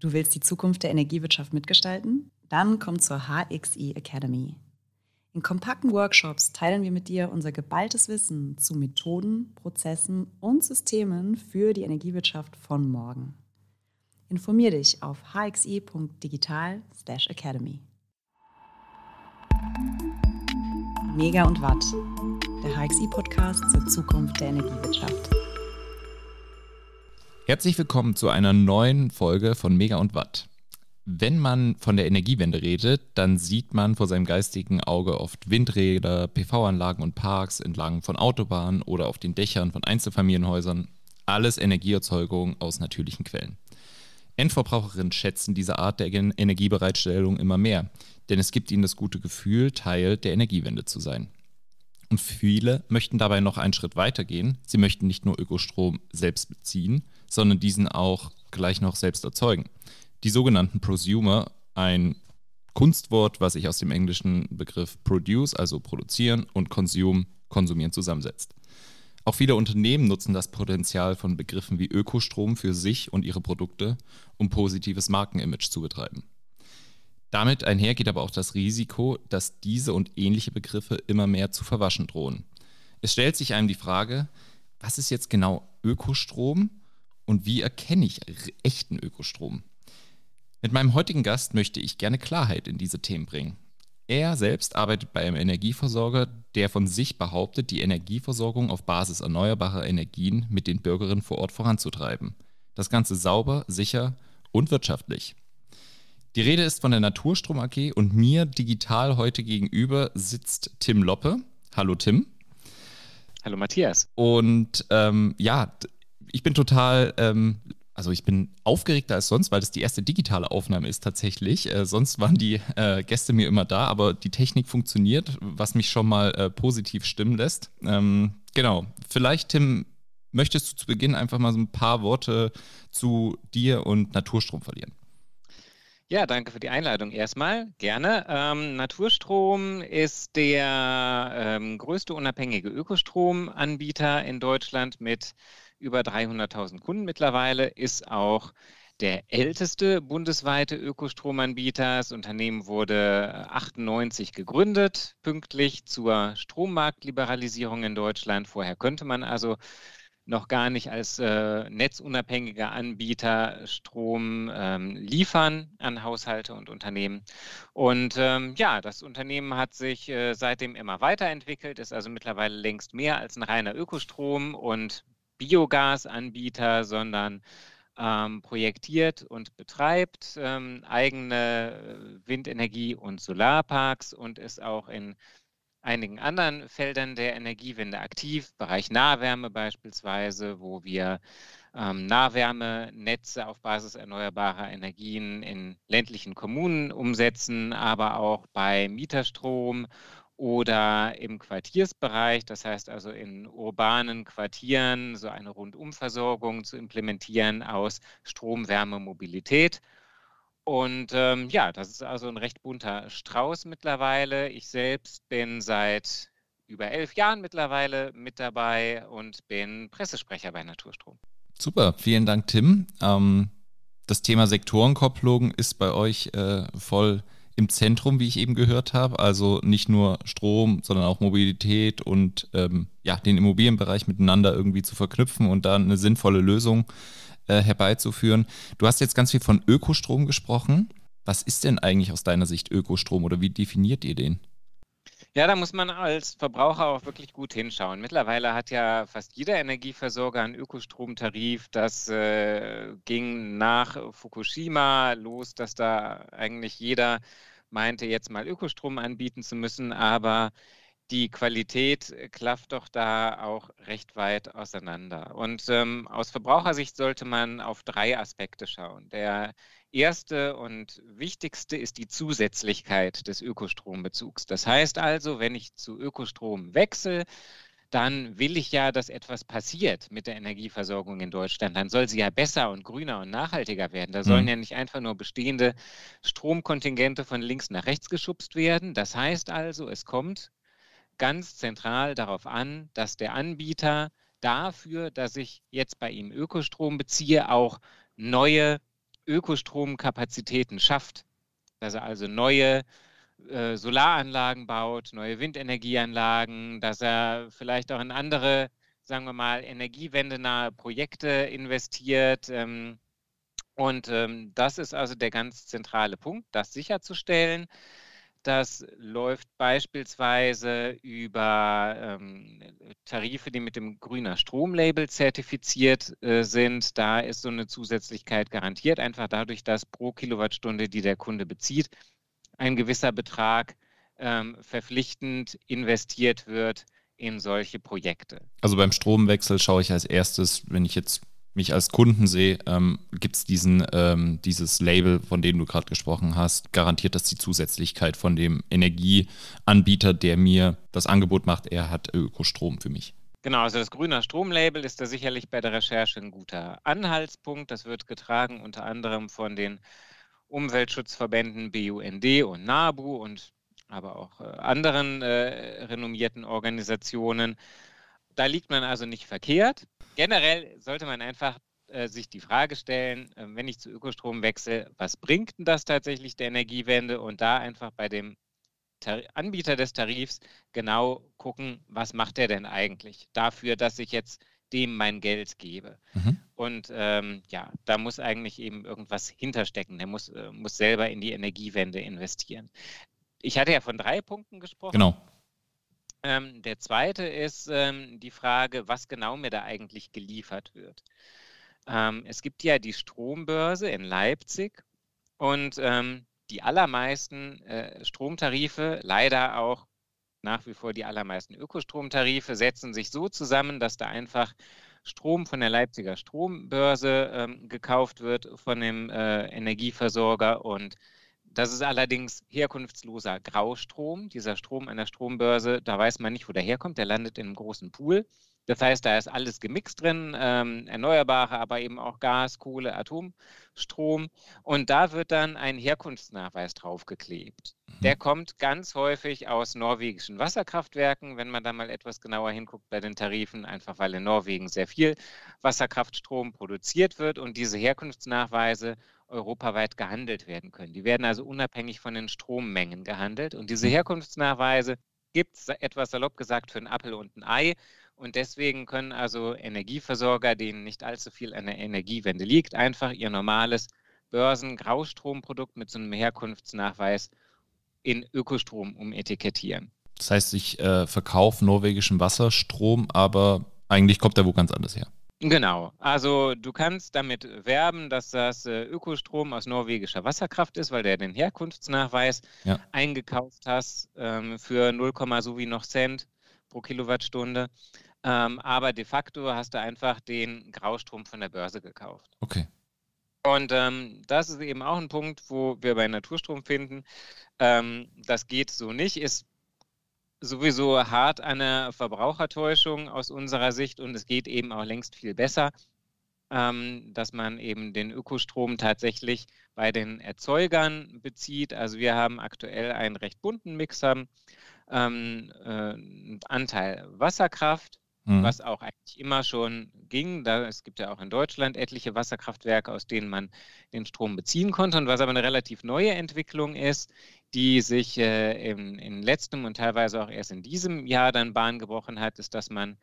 Du willst die Zukunft der Energiewirtschaft mitgestalten? Dann komm zur HXI Academy. In kompakten Workshops teilen wir mit dir unser geballtes Wissen zu Methoden, Prozessen und Systemen für die Energiewirtschaft von morgen. Informier dich auf hxi.digital/academy. Mega und Watt, der HXI-Podcast zur Zukunft der Energiewirtschaft. Herzlich willkommen zu einer neuen Folge von Mega und Watt. Wenn man von der Energiewende redet, dann sieht man vor seinem geistigen Auge oft Windräder, PV-Anlagen und Parks entlang von Autobahnen oder auf den Dächern von Einzelfamilienhäusern. Alles Energieerzeugung aus natürlichen Quellen. Endverbraucherinnen schätzen diese Art der Energiebereitstellung immer mehr, denn es gibt ihnen das gute Gefühl, Teil der Energiewende zu sein. Und viele möchten dabei noch einen Schritt weiter gehen. Sie möchten nicht nur Ökostrom selbst beziehen, sondern diesen auch gleich noch selbst erzeugen. Die sogenannten Prosumer, ein Kunstwort, was sich aus dem englischen Begriff produce, also produzieren, und consume, konsumieren zusammensetzt. Auch viele Unternehmen nutzen das Potenzial von Begriffen wie Ökostrom für sich und ihre Produkte, um positives Markenimage zu betreiben. Damit einher geht aber auch das Risiko, dass diese und ähnliche Begriffe immer mehr zu verwaschen drohen. Es stellt sich einem die Frage, was ist jetzt genau Ökostrom und wie erkenne ich echten Ökostrom? Mit meinem heutigen Gast möchte ich gerne Klarheit in diese Themen bringen. Er selbst arbeitet bei einem Energieversorger, der von sich behauptet, die Energieversorgung auf Basis erneuerbarer Energien mit den Bürgerinnen vor Ort voranzutreiben. Das Ganze sauber, sicher und wirtschaftlich. Die Rede ist von der Naturstrom AG und mir digital heute gegenüber sitzt Tim Loppe. Hallo Tim. Hallo Matthias. Und ähm, ja, ich bin total, ähm, also ich bin aufgeregter als sonst, weil das die erste digitale Aufnahme ist tatsächlich. Äh, sonst waren die äh, Gäste mir immer da, aber die Technik funktioniert, was mich schon mal äh, positiv stimmen lässt. Ähm, genau, vielleicht Tim, möchtest du zu Beginn einfach mal so ein paar Worte zu dir und Naturstrom verlieren? Ja, danke für die Einladung erstmal. Gerne. Ähm, Naturstrom ist der ähm, größte unabhängige Ökostromanbieter in Deutschland mit über 300.000 Kunden mittlerweile, ist auch der älteste bundesweite Ökostromanbieter. Das Unternehmen wurde 98 gegründet, pünktlich zur Strommarktliberalisierung in Deutschland. Vorher könnte man also noch gar nicht als äh, netzunabhängiger Anbieter Strom ähm, liefern an Haushalte und Unternehmen. Und ähm, ja, das Unternehmen hat sich äh, seitdem immer weiterentwickelt, ist also mittlerweile längst mehr als ein reiner Ökostrom und Biogasanbieter, sondern ähm, projektiert und betreibt ähm, eigene äh, Windenergie- und Solarparks und ist auch in einigen anderen Feldern der Energiewende aktiv, Bereich Nahwärme beispielsweise, wo wir ähm, Nahwärmenetze auf Basis erneuerbarer Energien in ländlichen Kommunen umsetzen, aber auch bei Mieterstrom oder im Quartiersbereich, das heißt also in urbanen Quartieren, so eine Rundumversorgung zu implementieren aus Strom, Wärme, Mobilität. Und ähm, ja, das ist also ein recht bunter Strauß mittlerweile. Ich selbst bin seit über elf Jahren mittlerweile mit dabei und bin Pressesprecher bei Naturstrom. Super, vielen Dank, Tim. Ähm, das Thema Sektorenkopplung ist bei euch äh, voll im Zentrum, wie ich eben gehört habe. Also nicht nur Strom, sondern auch Mobilität und ähm, ja, den Immobilienbereich miteinander irgendwie zu verknüpfen und da eine sinnvolle Lösung äh, herbeizuführen. Du hast jetzt ganz viel von Ökostrom gesprochen. Was ist denn eigentlich aus deiner Sicht Ökostrom oder wie definiert ihr den? Ja, da muss man als Verbraucher auch wirklich gut hinschauen. Mittlerweile hat ja fast jeder Energieversorger einen Ökostromtarif. Das äh, ging nach Fukushima los, dass da eigentlich jeder meinte, jetzt mal Ökostrom anbieten zu müssen, aber die Qualität klafft doch da auch recht weit auseinander. Und ähm, aus Verbrauchersicht sollte man auf drei Aspekte schauen. Der erste und wichtigste ist die Zusätzlichkeit des Ökostrombezugs. Das heißt also, wenn ich zu Ökostrom wechsle, dann will ich ja, dass etwas passiert mit der Energieversorgung in Deutschland. Dann soll sie ja besser und grüner und nachhaltiger werden. Da sollen mhm. ja nicht einfach nur bestehende Stromkontingente von links nach rechts geschubst werden. Das heißt also, es kommt ganz zentral darauf an, dass der Anbieter dafür, dass ich jetzt bei ihm Ökostrom beziehe, auch neue Ökostromkapazitäten schafft, dass er also neue äh, Solaranlagen baut, neue Windenergieanlagen, dass er vielleicht auch in andere, sagen wir mal, energiewendenahe Projekte investiert. Ähm, und ähm, das ist also der ganz zentrale Punkt, das sicherzustellen. Das läuft beispielsweise über ähm, Tarife, die mit dem grüner Stromlabel zertifiziert äh, sind. Da ist so eine Zusätzlichkeit garantiert, einfach dadurch, dass pro Kilowattstunde, die der Kunde bezieht, ein gewisser Betrag ähm, verpflichtend investiert wird in solche Projekte. Also beim Stromwechsel schaue ich als erstes, wenn ich jetzt mich als Kunden sehe, ähm, gibt es diesen ähm, dieses Label, von dem du gerade gesprochen hast, garantiert das die Zusätzlichkeit von dem Energieanbieter, der mir das Angebot macht, er hat Ökostrom für mich. Genau, also das grüne Stromlabel ist da sicherlich bei der Recherche ein guter Anhaltspunkt. Das wird getragen unter anderem von den Umweltschutzverbänden BUND und NABU und aber auch äh, anderen äh, renommierten Organisationen. Da liegt man also nicht verkehrt generell sollte man einfach äh, sich die Frage stellen, äh, wenn ich zu Ökostrom wechsle, was bringt denn das tatsächlich der Energiewende? Und da einfach bei dem Tar Anbieter des Tarifs genau gucken, was macht er denn eigentlich dafür, dass ich jetzt dem mein Geld gebe. Mhm. Und ähm, ja, da muss eigentlich eben irgendwas hinterstecken. Der muss, äh, muss selber in die Energiewende investieren. Ich hatte ja von drei Punkten gesprochen. Genau. Ähm, der zweite ist ähm, die Frage, was genau mir da eigentlich geliefert wird. Ähm, es gibt ja die Strombörse in Leipzig und ähm, die allermeisten äh, Stromtarife, leider auch nach wie vor die allermeisten Ökostromtarife, setzen sich so zusammen, dass da einfach Strom von der Leipziger Strombörse ähm, gekauft wird von dem äh, Energieversorger und das ist allerdings herkunftsloser Graustrom. Dieser Strom an der Strombörse, da weiß man nicht, wo der herkommt. Der landet in einem großen Pool. Das heißt, da ist alles gemixt drin, ähm, erneuerbare, aber eben auch Gas, Kohle, Atomstrom. Und da wird dann ein Herkunftsnachweis draufgeklebt. Mhm. Der kommt ganz häufig aus norwegischen Wasserkraftwerken, wenn man da mal etwas genauer hinguckt bei den Tarifen, einfach weil in Norwegen sehr viel Wasserkraftstrom produziert wird und diese Herkunftsnachweise europaweit gehandelt werden können. Die werden also unabhängig von den Strommengen gehandelt. Und diese mhm. Herkunftsnachweise gibt es etwas salopp gesagt für ein Apfel und ein Ei. Und deswegen können also Energieversorger, denen nicht allzu viel an der Energiewende liegt, einfach ihr normales Börsen-Graustromprodukt mit so einem Herkunftsnachweis in Ökostrom umetikettieren. Das heißt, ich äh, verkaufe norwegischen Wasserstrom, aber eigentlich kommt er wo ganz anders her. Genau, also du kannst damit werben, dass das äh, Ökostrom aus norwegischer Wasserkraft ist, weil du den Herkunftsnachweis ja. eingekauft hast ähm, für 0, so wie noch Cent pro Kilowattstunde. Ähm, aber de facto hast du einfach den Graustrom von der Börse gekauft. Okay. Und ähm, das ist eben auch ein Punkt, wo wir bei Naturstrom finden. Ähm, das geht so nicht, ist sowieso hart eine Verbrauchertäuschung aus unserer Sicht und es geht eben auch längst viel besser, ähm, dass man eben den Ökostrom tatsächlich bei den Erzeugern bezieht. Also wir haben aktuell einen recht bunten Mixer, ähm, äh, Anteil Wasserkraft, mhm. was auch eigentlich immer schon ging. Da, es gibt ja auch in Deutschland etliche Wasserkraftwerke, aus denen man den Strom beziehen konnte. Und was aber eine relativ neue Entwicklung ist, die sich äh, im, in letztem und teilweise auch erst in diesem Jahr dann Bahn gebrochen hat, ist, dass man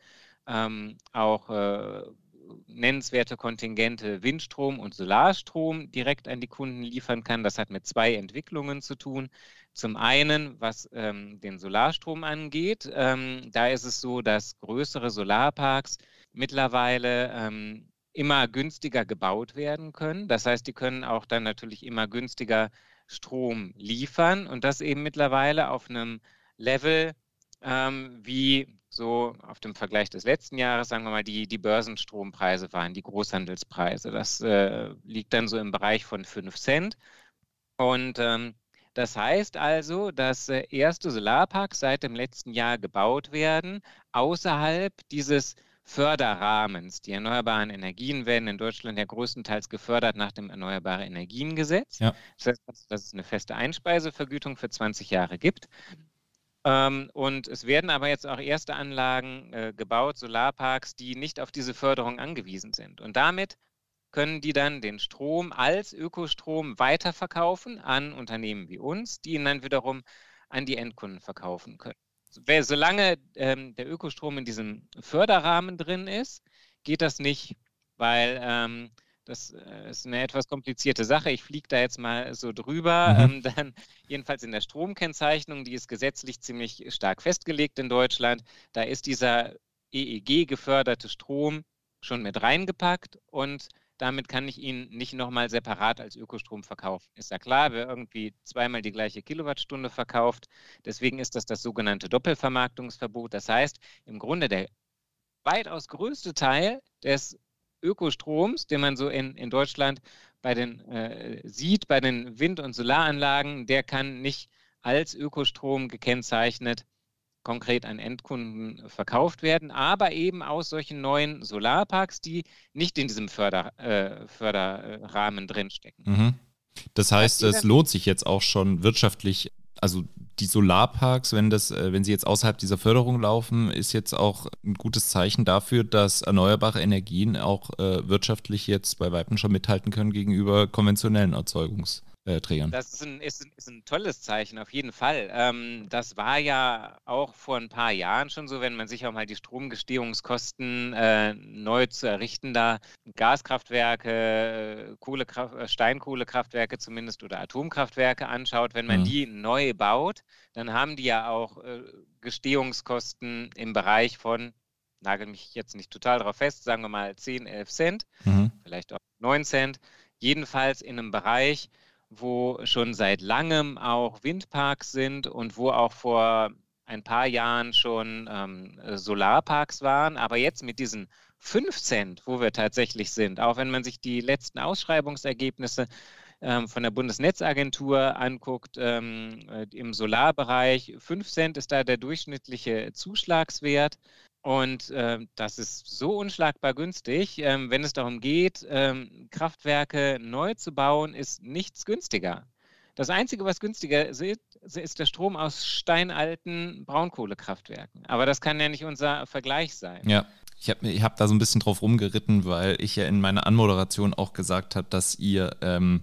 ähm, auch äh, nennenswerte Kontingente Windstrom und Solarstrom direkt an die Kunden liefern kann. Das hat mit zwei Entwicklungen zu tun. Zum einen, was ähm, den Solarstrom angeht, ähm, da ist es so, dass größere Solarparks mittlerweile ähm, immer günstiger gebaut werden können. Das heißt, die können auch dann natürlich immer günstiger Strom liefern und das eben mittlerweile auf einem Level ähm, wie so auf dem Vergleich des letzten Jahres, sagen wir mal, die, die Börsenstrompreise waren, die Großhandelspreise. Das äh, liegt dann so im Bereich von 5 Cent. Und ähm, das heißt also, dass äh, erste Solarparks seit dem letzten Jahr gebaut werden, außerhalb dieses Förderrahmens. Die erneuerbaren Energien werden in Deutschland ja größtenteils gefördert nach dem Erneuerbare Energiengesetz. Ja. Das heißt, dass es eine feste Einspeisevergütung für 20 Jahre gibt. Ähm, und es werden aber jetzt auch erste Anlagen äh, gebaut, Solarparks, die nicht auf diese Förderung angewiesen sind. Und damit können die dann den Strom als Ökostrom weiterverkaufen an Unternehmen wie uns, die ihn dann wiederum an die Endkunden verkaufen können. Solange ähm, der Ökostrom in diesem Förderrahmen drin ist, geht das nicht, weil ähm, das äh, ist eine etwas komplizierte Sache. Ich fliege da jetzt mal so drüber. Mhm. Ähm, dann jedenfalls in der Stromkennzeichnung, die ist gesetzlich ziemlich stark festgelegt in Deutschland. Da ist dieser EEG geförderte Strom schon mit reingepackt und damit kann ich ihn nicht nochmal separat als Ökostrom verkaufen. Ist ja klar, wer irgendwie zweimal die gleiche Kilowattstunde verkauft. Deswegen ist das das sogenannte Doppelvermarktungsverbot. Das heißt, im Grunde der weitaus größte Teil des Ökostroms, den man so in, in Deutschland bei den äh, sieht, bei den Wind- und Solaranlagen, der kann nicht als Ökostrom gekennzeichnet konkret an Endkunden verkauft werden, aber eben aus solchen neuen Solarparks, die nicht in diesem Förder, äh, Förderrahmen drinstecken. Mhm. Das heißt, es lohnt sich jetzt auch schon wirtschaftlich, also die Solarparks, wenn das, äh, wenn sie jetzt außerhalb dieser Förderung laufen, ist jetzt auch ein gutes Zeichen dafür, dass erneuerbare Energien auch äh, wirtschaftlich jetzt bei Weitem schon mithalten können gegenüber konventionellen Erzeugungs äh, Trägern. Das ist ein, ist, ist ein, tolles Zeichen, auf jeden Fall. Ähm, das war ja auch vor ein paar Jahren schon so, wenn man sich auch mal die Stromgestehungskosten äh, neu zu errichten, da Gaskraftwerke, Kohlekraft, äh, Steinkohlekraftwerke zumindest oder Atomkraftwerke anschaut, wenn man mhm. die neu baut, dann haben die ja auch äh, Gestehungskosten im Bereich von nagel mich jetzt nicht total darauf fest, sagen wir mal 10, 11 Cent, mhm. vielleicht auch 9 Cent, jedenfalls in einem Bereich, wo schon seit langem auch Windparks sind und wo auch vor ein paar Jahren schon ähm, Solarparks waren. Aber jetzt mit diesen 5 Cent, wo wir tatsächlich sind, auch wenn man sich die letzten Ausschreibungsergebnisse ähm, von der Bundesnetzagentur anguckt, ähm, äh, im Solarbereich, 5 Cent ist da der durchschnittliche Zuschlagswert. Und äh, das ist so unschlagbar günstig. Ähm, wenn es darum geht, ähm, Kraftwerke neu zu bauen, ist nichts günstiger. Das Einzige, was günstiger ist, ist der Strom aus steinalten Braunkohlekraftwerken. Aber das kann ja nicht unser Vergleich sein. Ja. Ich habe ich hab da so ein bisschen drauf rumgeritten, weil ich ja in meiner Anmoderation auch gesagt habe, dass ihr ähm,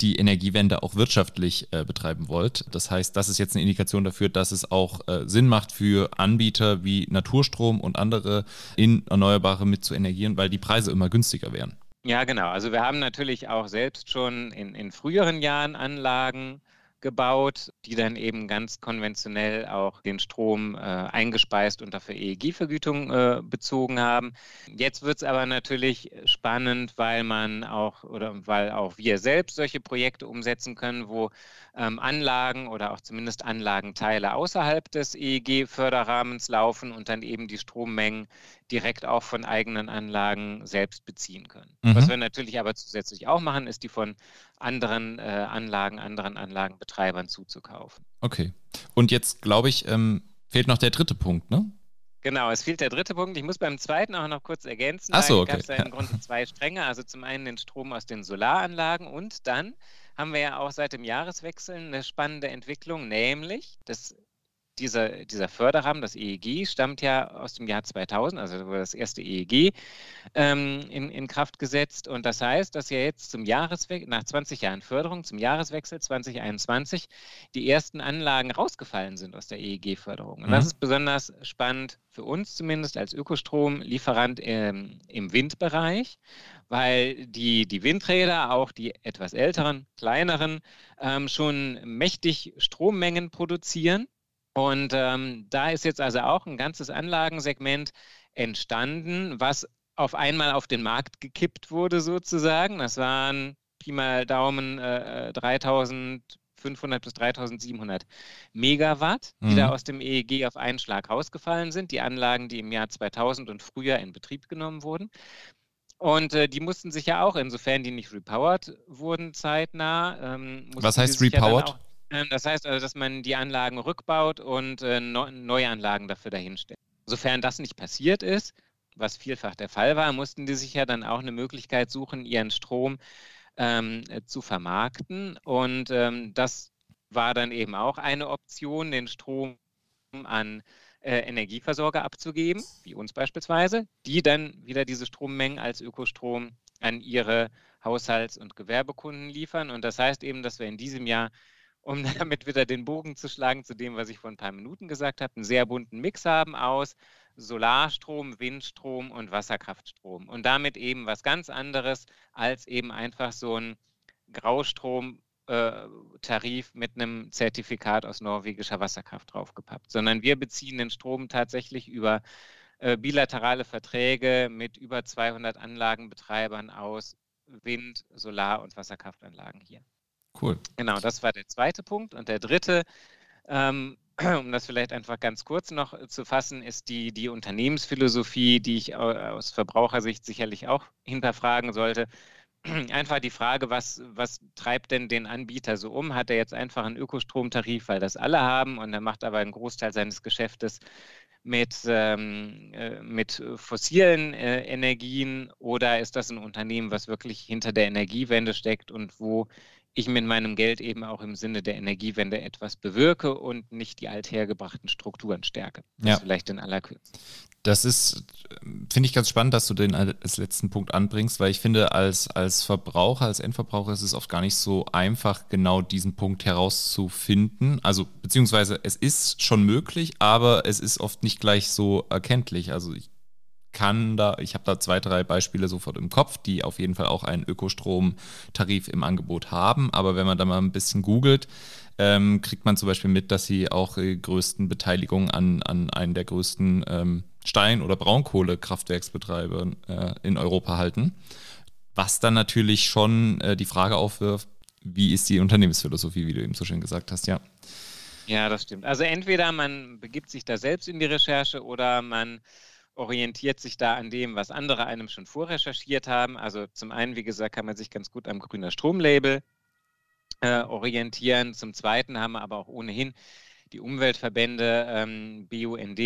die Energiewende auch wirtschaftlich äh, betreiben wollt. Das heißt, das ist jetzt eine Indikation dafür, dass es auch äh, Sinn macht für Anbieter wie Naturstrom und andere in Erneuerbare mit zu energieren, weil die Preise immer günstiger werden. Ja, genau. Also wir haben natürlich auch selbst schon in, in früheren Jahren Anlagen gebaut, die dann eben ganz konventionell auch den Strom äh, eingespeist und dafür EEG-Vergütung äh, bezogen haben. Jetzt wird es aber natürlich spannend, weil man auch oder weil auch wir selbst solche Projekte umsetzen können, wo ähm, Anlagen oder auch zumindest Anlagenteile außerhalb des EEG-Förderrahmens laufen und dann eben die Strommengen direkt auch von eigenen Anlagen selbst beziehen können. Mhm. Was wir natürlich aber zusätzlich auch machen, ist die von anderen äh, Anlagen, anderen Anlagenbetreibern zuzukaufen. Okay. Und jetzt glaube ich, ähm, fehlt noch der dritte Punkt, ne? Genau, es fehlt der dritte Punkt. Ich muss beim zweiten auch noch kurz ergänzen. Ach so, okay. gab es ja im Grunde zwei Stränge. Also zum einen den Strom aus den Solaranlagen und dann haben wir ja auch seit dem Jahreswechsel eine spannende Entwicklung, nämlich das dieser, dieser Förderrahmen, das EEG, stammt ja aus dem Jahr 2000, also das erste EEG ähm, in, in Kraft gesetzt. Und das heißt, dass ja jetzt zum Jahreswechsel, nach 20 Jahren Förderung, zum Jahreswechsel 2021, die ersten Anlagen rausgefallen sind aus der EEG-Förderung. Und mhm. das ist besonders spannend für uns zumindest als Ökostromlieferant ähm, im Windbereich, weil die, die Windräder, auch die etwas älteren, kleineren, ähm, schon mächtig Strommengen produzieren und ähm, da ist jetzt also auch ein ganzes Anlagensegment entstanden, was auf einmal auf den Markt gekippt wurde sozusagen. Das waren Pi mal Daumen äh, 3500 bis 3700 Megawatt, die mhm. da aus dem EEG auf einen Schlag rausgefallen sind. Die Anlagen, die im Jahr 2000 und früher in Betrieb genommen wurden. Und äh, die mussten sich ja auch, insofern die nicht repowered wurden zeitnah. Ähm, Was heißt repowered? Ja das heißt also, dass man die Anlagen rückbaut und äh, neue Anlagen dafür dahinstellt. Sofern das nicht passiert ist, was vielfach der Fall war, mussten die sich ja dann auch eine Möglichkeit suchen, ihren Strom ähm, äh, zu vermarkten. Und ähm, das war dann eben auch eine Option, den Strom an äh, Energieversorger abzugeben, wie uns beispielsweise, die dann wieder diese Strommengen als Ökostrom an ihre Haushalts- und Gewerbekunden liefern. Und das heißt eben, dass wir in diesem Jahr, um damit wieder den Bogen zu schlagen zu dem, was ich vor ein paar Minuten gesagt habe, einen sehr bunten Mix haben aus Solarstrom, Windstrom und Wasserkraftstrom. Und damit eben was ganz anderes als eben einfach so ein Graustromtarif äh, mit einem Zertifikat aus norwegischer Wasserkraft draufgepappt, sondern wir beziehen den Strom tatsächlich über äh, bilaterale Verträge mit über 200 Anlagenbetreibern aus Wind-, Solar- und Wasserkraftanlagen hier. Cool. Genau, das war der zweite Punkt. Und der dritte, ähm, um das vielleicht einfach ganz kurz noch äh, zu fassen, ist die, die Unternehmensphilosophie, die ich aus Verbrauchersicht sicherlich auch hinterfragen sollte. Einfach die Frage, was, was treibt denn den Anbieter so um? Hat er jetzt einfach einen Ökostromtarif, weil das alle haben und er macht aber einen Großteil seines Geschäftes mit, ähm, äh, mit fossilen äh, Energien oder ist das ein Unternehmen, was wirklich hinter der Energiewende steckt und wo ich mit meinem Geld eben auch im Sinne der Energiewende etwas bewirke und nicht die althergebrachten Strukturen stärke. Das ja. vielleicht in aller Kürze. Das ist, finde ich ganz spannend, dass du den als letzten Punkt anbringst, weil ich finde, als, als Verbraucher, als Endverbraucher ist es oft gar nicht so einfach, genau diesen Punkt herauszufinden. Also, beziehungsweise es ist schon möglich, aber es ist oft nicht gleich so erkenntlich. Also ich kann da, ich habe da zwei, drei Beispiele sofort im Kopf, die auf jeden Fall auch einen Ökostromtarif im Angebot haben. Aber wenn man da mal ein bisschen googelt, ähm, kriegt man zum Beispiel mit, dass sie auch die größten Beteiligungen an, an einen der größten ähm, Stein- oder Braunkohlekraftwerksbetreiber äh, in Europa halten. Was dann natürlich schon äh, die Frage aufwirft, wie ist die Unternehmensphilosophie, wie du eben so schön gesagt hast, ja. Ja, das stimmt. Also entweder man begibt sich da selbst in die Recherche oder man orientiert sich da an dem, was andere einem schon vorrecherchiert haben. Also zum einen, wie gesagt, kann man sich ganz gut am grüner Stromlabel äh, orientieren. Zum zweiten haben wir aber auch ohnehin die Umweltverbände, ähm, BUND,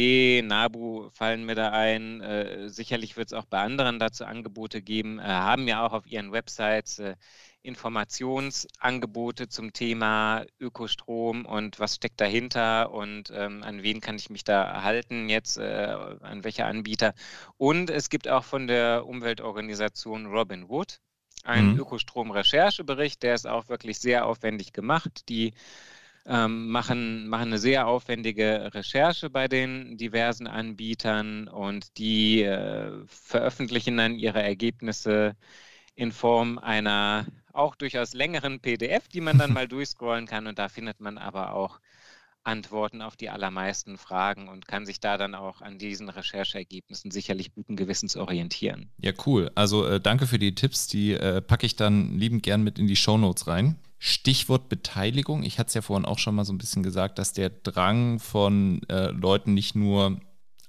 NABU fallen mir da ein. Äh, sicherlich wird es auch bei anderen dazu Angebote geben, äh, haben ja auch auf ihren Websites äh, Informationsangebote zum Thema Ökostrom und was steckt dahinter und ähm, an wen kann ich mich da halten jetzt, äh, an welche Anbieter. Und es gibt auch von der Umweltorganisation Robin Wood einen mhm. Ökostrom-Recherchebericht, der ist auch wirklich sehr aufwendig gemacht. Die machen, machen eine sehr aufwendige Recherche bei den diversen Anbietern und die äh, veröffentlichen dann ihre Ergebnisse in Form einer auch durchaus längeren PDF, die man dann mal durchscrollen kann. Und da findet man aber auch Antworten auf die allermeisten Fragen und kann sich da dann auch an diesen Rechercheergebnissen sicherlich guten Gewissens orientieren. Ja, cool. Also äh, danke für die Tipps. Die äh, packe ich dann liebend gern mit in die Shownotes rein. Stichwort Beteiligung. Ich hatte es ja vorhin auch schon mal so ein bisschen gesagt, dass der Drang von äh, Leuten nicht nur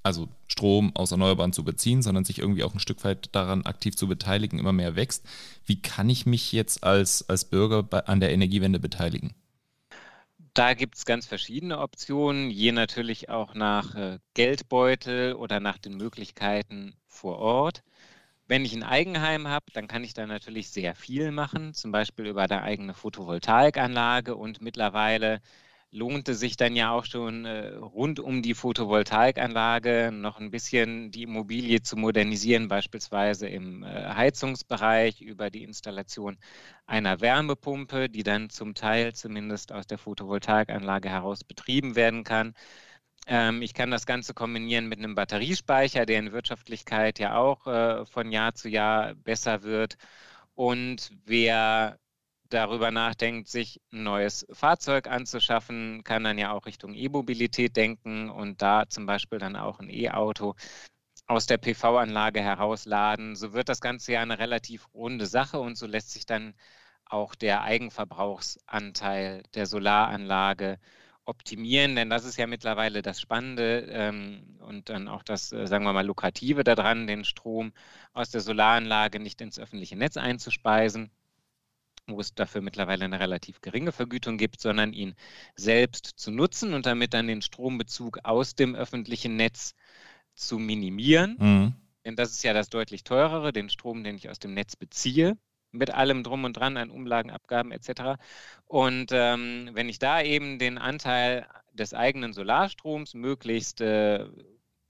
also Strom aus Erneuerbaren zu beziehen, sondern sich irgendwie auch ein Stück weit daran aktiv zu beteiligen, immer mehr wächst. Wie kann ich mich jetzt als, als Bürger bei, an der Energiewende beteiligen? Da gibt es ganz verschiedene Optionen, je natürlich auch nach äh, Geldbeutel oder nach den Möglichkeiten vor Ort. Wenn ich ein Eigenheim habe, dann kann ich da natürlich sehr viel machen, zum Beispiel über eine eigene Photovoltaikanlage und mittlerweile lohnte sich dann ja auch schon äh, rund um die Photovoltaikanlage noch ein bisschen die Immobilie zu modernisieren, beispielsweise im äh, Heizungsbereich über die Installation einer Wärmepumpe, die dann zum Teil zumindest aus der Photovoltaikanlage heraus betrieben werden kann. Ähm, ich kann das Ganze kombinieren mit einem Batteriespeicher, der in Wirtschaftlichkeit ja auch äh, von Jahr zu Jahr besser wird. Und wer darüber nachdenkt, sich ein neues Fahrzeug anzuschaffen, kann dann ja auch Richtung E-Mobilität denken und da zum Beispiel dann auch ein E-Auto aus der PV-Anlage herausladen. So wird das Ganze ja eine relativ runde Sache und so lässt sich dann auch der Eigenverbrauchsanteil der Solaranlage optimieren, denn das ist ja mittlerweile das Spannende ähm, und dann auch das, äh, sagen wir mal, Lukrative daran, den Strom aus der Solaranlage nicht ins öffentliche Netz einzuspeisen wo es dafür mittlerweile eine relativ geringe Vergütung gibt, sondern ihn selbst zu nutzen und damit dann den Strombezug aus dem öffentlichen Netz zu minimieren. Mhm. Denn das ist ja das deutlich teurere, den Strom, den ich aus dem Netz beziehe, mit allem drum und dran an Umlagen, Abgaben etc. Und ähm, wenn ich da eben den Anteil des eigenen Solarstroms möglichst äh,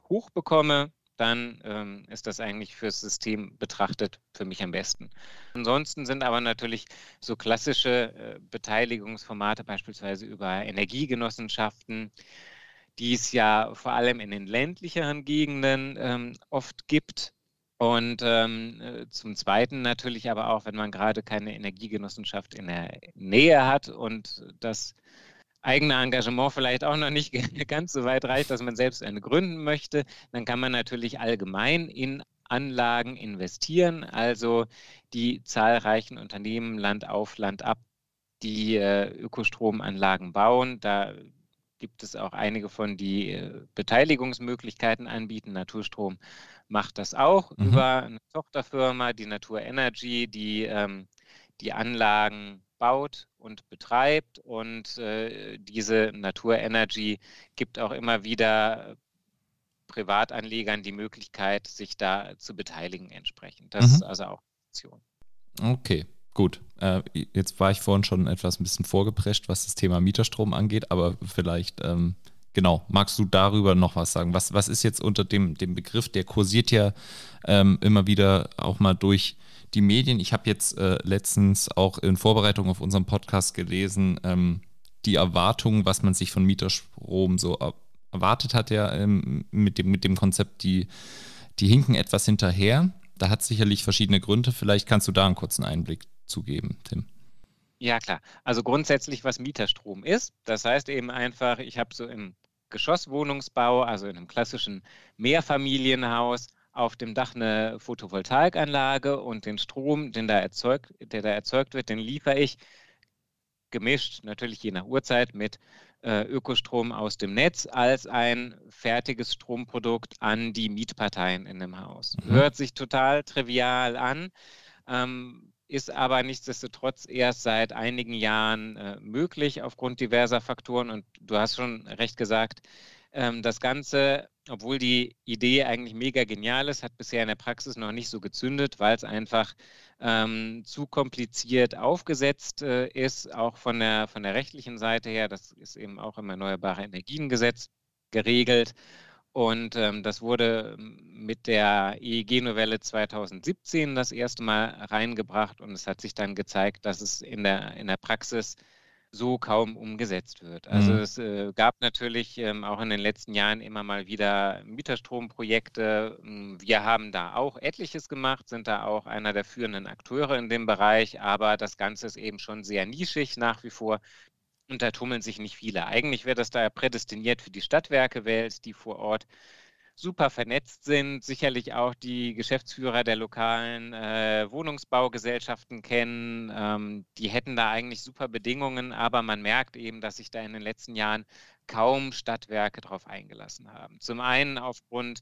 hoch bekomme, dann ähm, ist das eigentlich fürs System betrachtet für mich am besten. Ansonsten sind aber natürlich so klassische äh, Beteiligungsformate, beispielsweise über Energiegenossenschaften, die es ja vor allem in den ländlicheren Gegenden ähm, oft gibt. Und ähm, äh, zum Zweiten natürlich aber auch, wenn man gerade keine Energiegenossenschaft in der Nähe hat und das eigene Engagement vielleicht auch noch nicht ganz so weit reicht, dass man selbst eine gründen möchte, dann kann man natürlich allgemein in Anlagen investieren, also die zahlreichen Unternehmen Land auf, Land ab, die äh, Ökostromanlagen bauen. Da gibt es auch einige von, die äh, Beteiligungsmöglichkeiten anbieten. Naturstrom macht das auch mhm. über eine Tochterfirma, die Natur Energy, die ähm, die Anlagen baut und betreibt. Und äh, diese Natur Energy gibt auch immer wieder Privatanlegern die Möglichkeit, sich da zu beteiligen entsprechend. Das mhm. ist also auch eine Option. Okay, gut. Äh, jetzt war ich vorhin schon etwas ein bisschen vorgeprescht, was das Thema Mieterstrom angeht, aber vielleicht, ähm, genau, magst du darüber noch was sagen? Was, was ist jetzt unter dem, dem Begriff, der kursiert ja ähm, immer wieder auch mal durch die Medien. Ich habe jetzt äh, letztens auch in Vorbereitung auf unseren Podcast gelesen, ähm, die Erwartungen, was man sich von Mieterstrom so erwartet hat, ja, ähm, mit, dem, mit dem Konzept, die, die hinken etwas hinterher. Da hat sicherlich verschiedene Gründe. Vielleicht kannst du da einen kurzen Einblick zugeben, Tim. Ja, klar. Also grundsätzlich, was Mieterstrom ist. Das heißt eben einfach, ich habe so im Geschosswohnungsbau, also in einem klassischen Mehrfamilienhaus, auf dem Dach eine Photovoltaikanlage und den Strom, den da erzeugt, der da erzeugt wird, den liefere ich gemischt, natürlich je nach Uhrzeit, mit äh, Ökostrom aus dem Netz als ein fertiges Stromprodukt an die Mietparteien in dem Haus. Mhm. Hört sich total trivial an, ähm, ist aber nichtsdestotrotz erst seit einigen Jahren äh, möglich aufgrund diverser Faktoren. Und du hast schon recht gesagt, ähm, das Ganze obwohl die Idee eigentlich mega genial ist, hat bisher in der Praxis noch nicht so gezündet, weil es einfach ähm, zu kompliziert aufgesetzt äh, ist, auch von der, von der rechtlichen Seite her. Das ist eben auch im Erneuerbare Energiengesetz geregelt. Und ähm, das wurde mit der EEG-Novelle 2017 das erste Mal reingebracht und es hat sich dann gezeigt, dass es in der, in der Praxis so kaum umgesetzt wird. Also mhm. es äh, gab natürlich ähm, auch in den letzten Jahren immer mal wieder Mieterstromprojekte. Hm, wir haben da auch etliches gemacht, sind da auch einer der führenden Akteure in dem Bereich, aber das Ganze ist eben schon sehr nischig nach wie vor. Und da tummeln sich nicht viele. Eigentlich wäre das da prädestiniert für die Stadtwerke-Welt, die vor Ort super vernetzt sind, sicherlich auch die Geschäftsführer der lokalen äh, Wohnungsbaugesellschaften kennen. Ähm, die hätten da eigentlich super Bedingungen, aber man merkt eben, dass sich da in den letzten Jahren kaum Stadtwerke darauf eingelassen haben. Zum einen aufgrund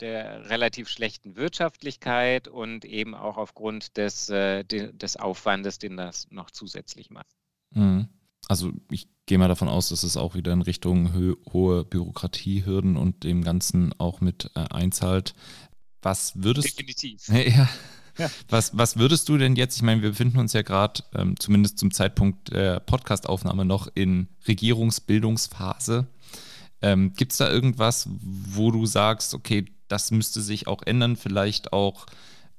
der relativ schlechten Wirtschaftlichkeit und eben auch aufgrund des, äh, des Aufwandes, den das noch zusätzlich macht. Mhm also ich gehe mal davon aus, dass es auch wieder in Richtung ho hohe Bürokratiehürden und dem Ganzen auch mit äh, einzahlt. Was würdest Definitiv. Ja, ja. Was, was würdest du denn jetzt, ich meine, wir befinden uns ja gerade, ähm, zumindest zum Zeitpunkt der Podcastaufnahme, noch in Regierungsbildungsphase. Ähm, Gibt es da irgendwas, wo du sagst, okay, das müsste sich auch ändern, vielleicht auch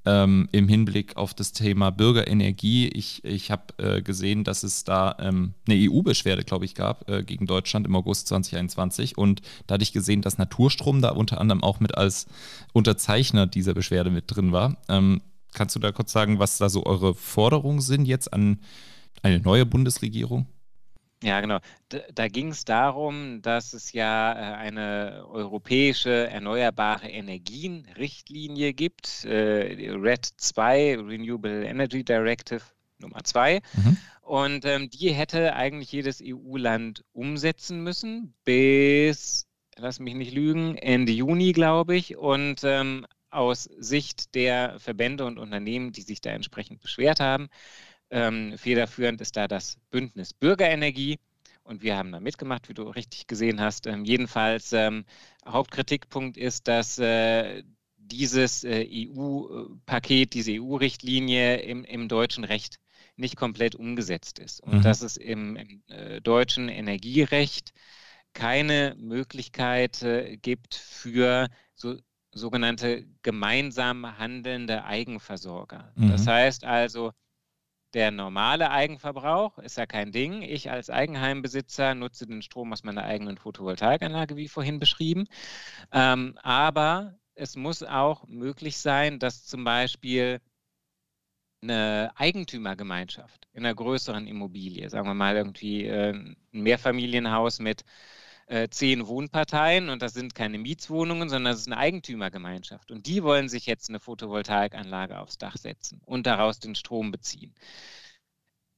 ähm, im Hinblick auf das Thema Bürgerenergie. Ich, ich habe äh, gesehen, dass es da ähm, eine EU-Beschwerde, glaube ich, gab äh, gegen Deutschland im August 2021. Und da hatte ich gesehen, dass Naturstrom da unter anderem auch mit als Unterzeichner dieser Beschwerde mit drin war. Ähm, kannst du da kurz sagen, was da so eure Forderungen sind jetzt an eine neue Bundesregierung? Ja, genau. Da, da ging es darum, dass es ja äh, eine europäische erneuerbare Energien-Richtlinie gibt, äh, RED 2, Renewable Energy Directive Nummer 2. Mhm. Und ähm, die hätte eigentlich jedes EU-Land umsetzen müssen bis, lass mich nicht lügen, Ende Juni, glaube ich. Und ähm, aus Sicht der Verbände und Unternehmen, die sich da entsprechend beschwert haben, ähm, federführend ist da das Bündnis Bürgerenergie. Und wir haben da mitgemacht, wie du richtig gesehen hast. Ähm, jedenfalls, ähm, Hauptkritikpunkt ist, dass äh, dieses äh, EU-Paket, diese EU-Richtlinie im, im, deutschen Recht nicht komplett umgesetzt ist. Und mhm. dass es im, im äh, deutschen Energierecht keine Möglichkeit äh, gibt für so sogenannte gemeinsam handelnde Eigenversorger. Mhm. Das heißt also, der normale Eigenverbrauch ist ja kein Ding. Ich als Eigenheimbesitzer nutze den Strom aus meiner eigenen Photovoltaikanlage, wie vorhin beschrieben. Ähm, aber es muss auch möglich sein, dass zum Beispiel eine Eigentümergemeinschaft in einer größeren Immobilie, sagen wir mal irgendwie äh, ein Mehrfamilienhaus mit äh, zehn Wohnparteien und das sind keine Mietswohnungen, sondern das ist eine Eigentümergemeinschaft. Und die wollen sich jetzt eine Photovoltaikanlage aufs Dach setzen und daraus den Strom beziehen.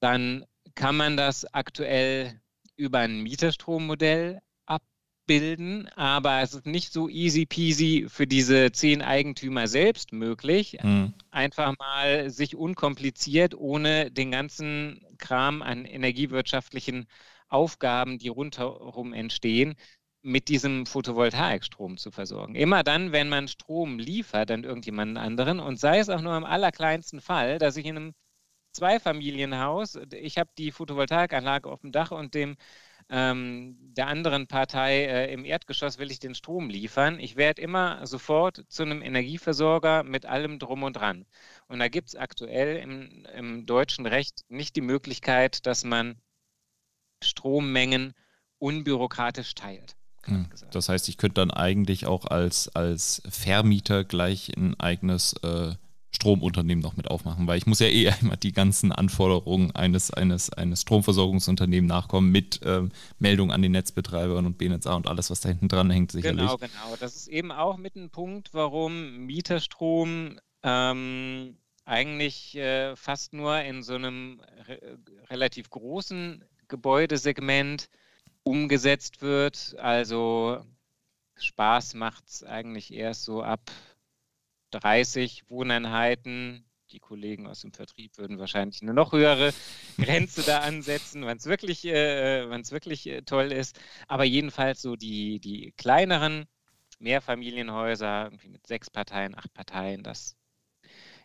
Dann kann man das aktuell über ein Mieterstrommodell bilden, aber es ist nicht so easy peasy für diese zehn Eigentümer selbst möglich, mhm. einfach mal sich unkompliziert, ohne den ganzen Kram an energiewirtschaftlichen Aufgaben, die rundherum entstehen, mit diesem Photovoltaikstrom zu versorgen. Immer dann, wenn man Strom liefert an irgendjemanden anderen und sei es auch nur im allerkleinsten Fall, dass ich in einem Zweifamilienhaus, ich habe die Photovoltaikanlage auf dem Dach und dem ähm, der anderen Partei äh, im Erdgeschoss will ich den Strom liefern. Ich werde immer sofort zu einem Energieversorger mit allem drum und dran. Und da gibt es aktuell im, im deutschen Recht nicht die Möglichkeit, dass man Strommengen unbürokratisch teilt. Hm. Das heißt, ich könnte dann eigentlich auch als, als Vermieter gleich ein eigenes äh, Stromunternehmen noch mit aufmachen, weil ich muss ja eh immer die ganzen Anforderungen eines, eines, eines Stromversorgungsunternehmens nachkommen mit ähm, Meldung an den Netzbetreibern und BNetzA und alles, was da hinten dran hängt, sicherlich. Genau, genau. Das ist eben auch mit ein Punkt, warum Mieterstrom ähm, eigentlich äh, fast nur in so einem re relativ großen Gebäudesegment umgesetzt wird. Also Spaß macht es eigentlich erst so ab 30 Wohneinheiten. Die Kollegen aus dem Vertrieb würden wahrscheinlich eine noch höhere Grenze da ansetzen, wenn es wirklich, äh, wirklich äh, toll ist. Aber jedenfalls so die, die kleineren Mehrfamilienhäuser, irgendwie mit sechs Parteien, acht Parteien, das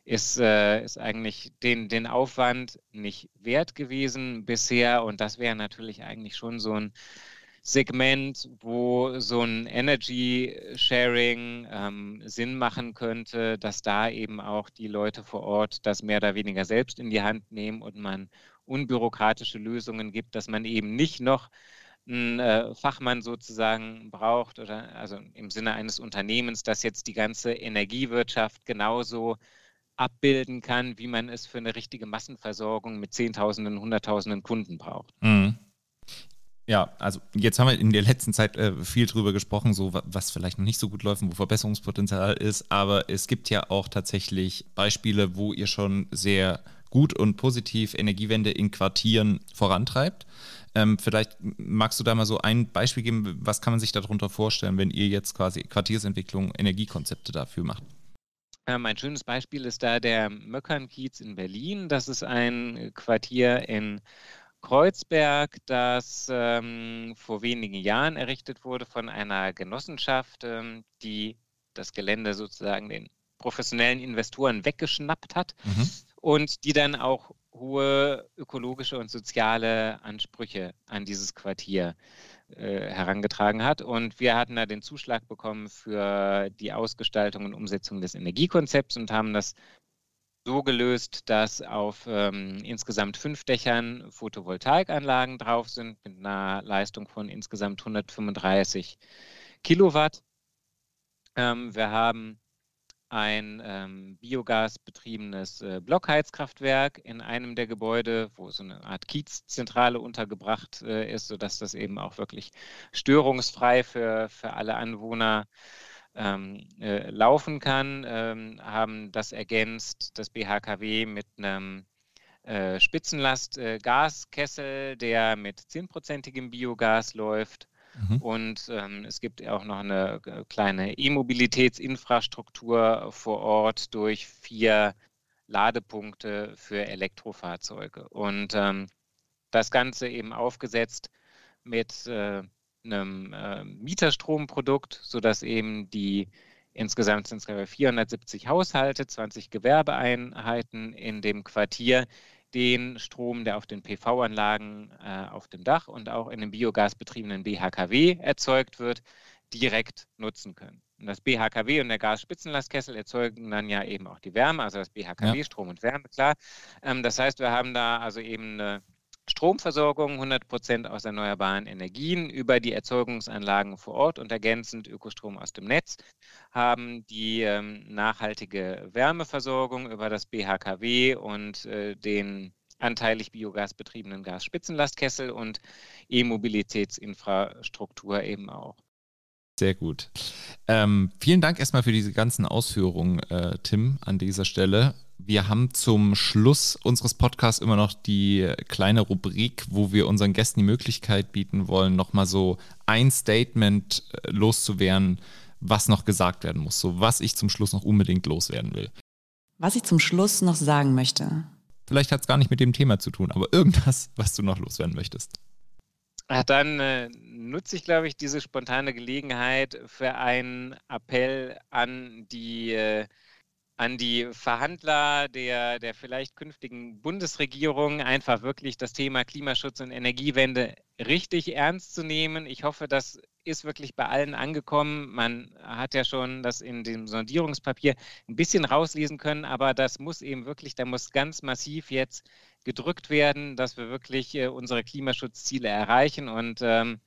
ist, äh, ist eigentlich den, den Aufwand nicht wert gewesen bisher. Und das wäre natürlich eigentlich schon so ein Segment, wo so ein Energy Sharing ähm, Sinn machen könnte, dass da eben auch die Leute vor Ort das mehr oder weniger selbst in die Hand nehmen und man unbürokratische Lösungen gibt, dass man eben nicht noch einen äh, Fachmann sozusagen braucht oder also im Sinne eines Unternehmens, das jetzt die ganze Energiewirtschaft genauso abbilden kann, wie man es für eine richtige Massenversorgung mit Zehntausenden, Hunderttausenden Kunden braucht. Mhm. Ja, also jetzt haben wir in der letzten Zeit äh, viel drüber gesprochen, so was vielleicht noch nicht so gut läuft wo Verbesserungspotenzial ist, aber es gibt ja auch tatsächlich Beispiele, wo ihr schon sehr gut und positiv Energiewende in Quartieren vorantreibt. Ähm, vielleicht magst du da mal so ein Beispiel geben, was kann man sich darunter vorstellen, wenn ihr jetzt quasi Quartiersentwicklung, Energiekonzepte dafür macht? Ähm, ein schönes Beispiel ist da der Möckernkiez in Berlin. Das ist ein Quartier in Kreuzberg, das ähm, vor wenigen Jahren errichtet wurde von einer Genossenschaft, ähm, die das Gelände sozusagen den professionellen Investoren weggeschnappt hat mhm. und die dann auch hohe ökologische und soziale Ansprüche an dieses Quartier äh, herangetragen hat. Und wir hatten da den Zuschlag bekommen für die Ausgestaltung und Umsetzung des Energiekonzepts und haben das so gelöst, dass auf ähm, insgesamt fünf Dächern Photovoltaikanlagen drauf sind mit einer Leistung von insgesamt 135 Kilowatt. Ähm, wir haben ein ähm, biogasbetriebenes äh, Blockheizkraftwerk in einem der Gebäude, wo so eine Art Kiezzentrale untergebracht äh, ist, sodass das eben auch wirklich störungsfrei für, für alle Anwohner ähm, äh, laufen kann, ähm, haben das ergänzt, das BHKW mit einem äh, Spitzenlast-Gaskessel, der mit 10%igem Biogas läuft. Mhm. Und ähm, es gibt auch noch eine äh, kleine E-Mobilitätsinfrastruktur vor Ort durch vier Ladepunkte für Elektrofahrzeuge. Und ähm, das Ganze eben aufgesetzt mit äh, einem äh, Mieterstromprodukt, sodass eben die insgesamt sind es 470 Haushalte, 20 Gewerbeeinheiten in dem Quartier den Strom, der auf den PV-Anlagen äh, auf dem Dach und auch in dem biogasbetriebenen BHKW erzeugt wird, direkt nutzen können. Und das BHKW und der Gasspitzenlastkessel erzeugen dann ja eben auch die Wärme, also das BHKW, ja. Strom und Wärme, klar. Ähm, das heißt, wir haben da also eben eine Stromversorgung 100 Prozent aus erneuerbaren Energien über die Erzeugungsanlagen vor Ort und ergänzend Ökostrom aus dem Netz, haben die ähm, nachhaltige Wärmeversorgung über das BHKW und äh, den anteilig biogasbetriebenen Gasspitzenlastkessel und E-Mobilitätsinfrastruktur eben auch. Sehr gut. Ähm, vielen Dank erstmal für diese ganzen Ausführungen, äh, Tim, an dieser Stelle. Wir haben zum Schluss unseres Podcasts immer noch die kleine Rubrik, wo wir unseren Gästen die Möglichkeit bieten wollen, nochmal so ein Statement äh, loszuwerden, was noch gesagt werden muss, so was ich zum Schluss noch unbedingt loswerden will. Was ich zum Schluss noch sagen möchte. Vielleicht hat es gar nicht mit dem Thema zu tun, aber irgendwas, was du noch loswerden möchtest. Ach, dann äh, nutze ich, glaube ich, diese spontane Gelegenheit für einen Appell an die, äh, an die Verhandler der, der vielleicht künftigen Bundesregierung, einfach wirklich das Thema Klimaschutz und Energiewende richtig ernst zu nehmen. Ich hoffe, das ist wirklich bei allen angekommen. Man hat ja schon das in dem Sondierungspapier ein bisschen rauslesen können, aber das muss eben wirklich, da muss ganz massiv jetzt gedrückt werden, dass wir wirklich äh, unsere Klimaschutzziele erreichen und ähm,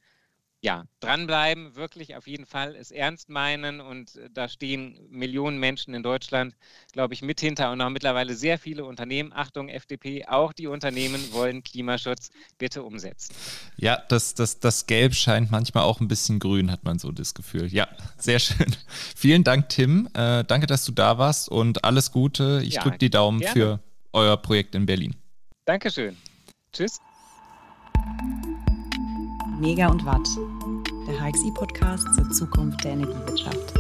ja, dranbleiben, wirklich auf jeden Fall es ernst meinen und äh, da stehen Millionen Menschen in Deutschland, glaube ich, mit hinter und auch mittlerweile sehr viele Unternehmen. Achtung, FDP, auch die Unternehmen wollen Klimaschutz bitte umsetzen. Ja, das, das, das Gelb scheint manchmal auch ein bisschen grün, hat man so das Gefühl. Ja, sehr schön. Vielen Dank, Tim. Äh, danke, dass du da warst und alles Gute. Ich ja, drücke die Daumen gerne. für euer Projekt in Berlin. Dankeschön. Tschüss. Mega und Watt, der HXI-Podcast zur Zukunft der Energiewirtschaft.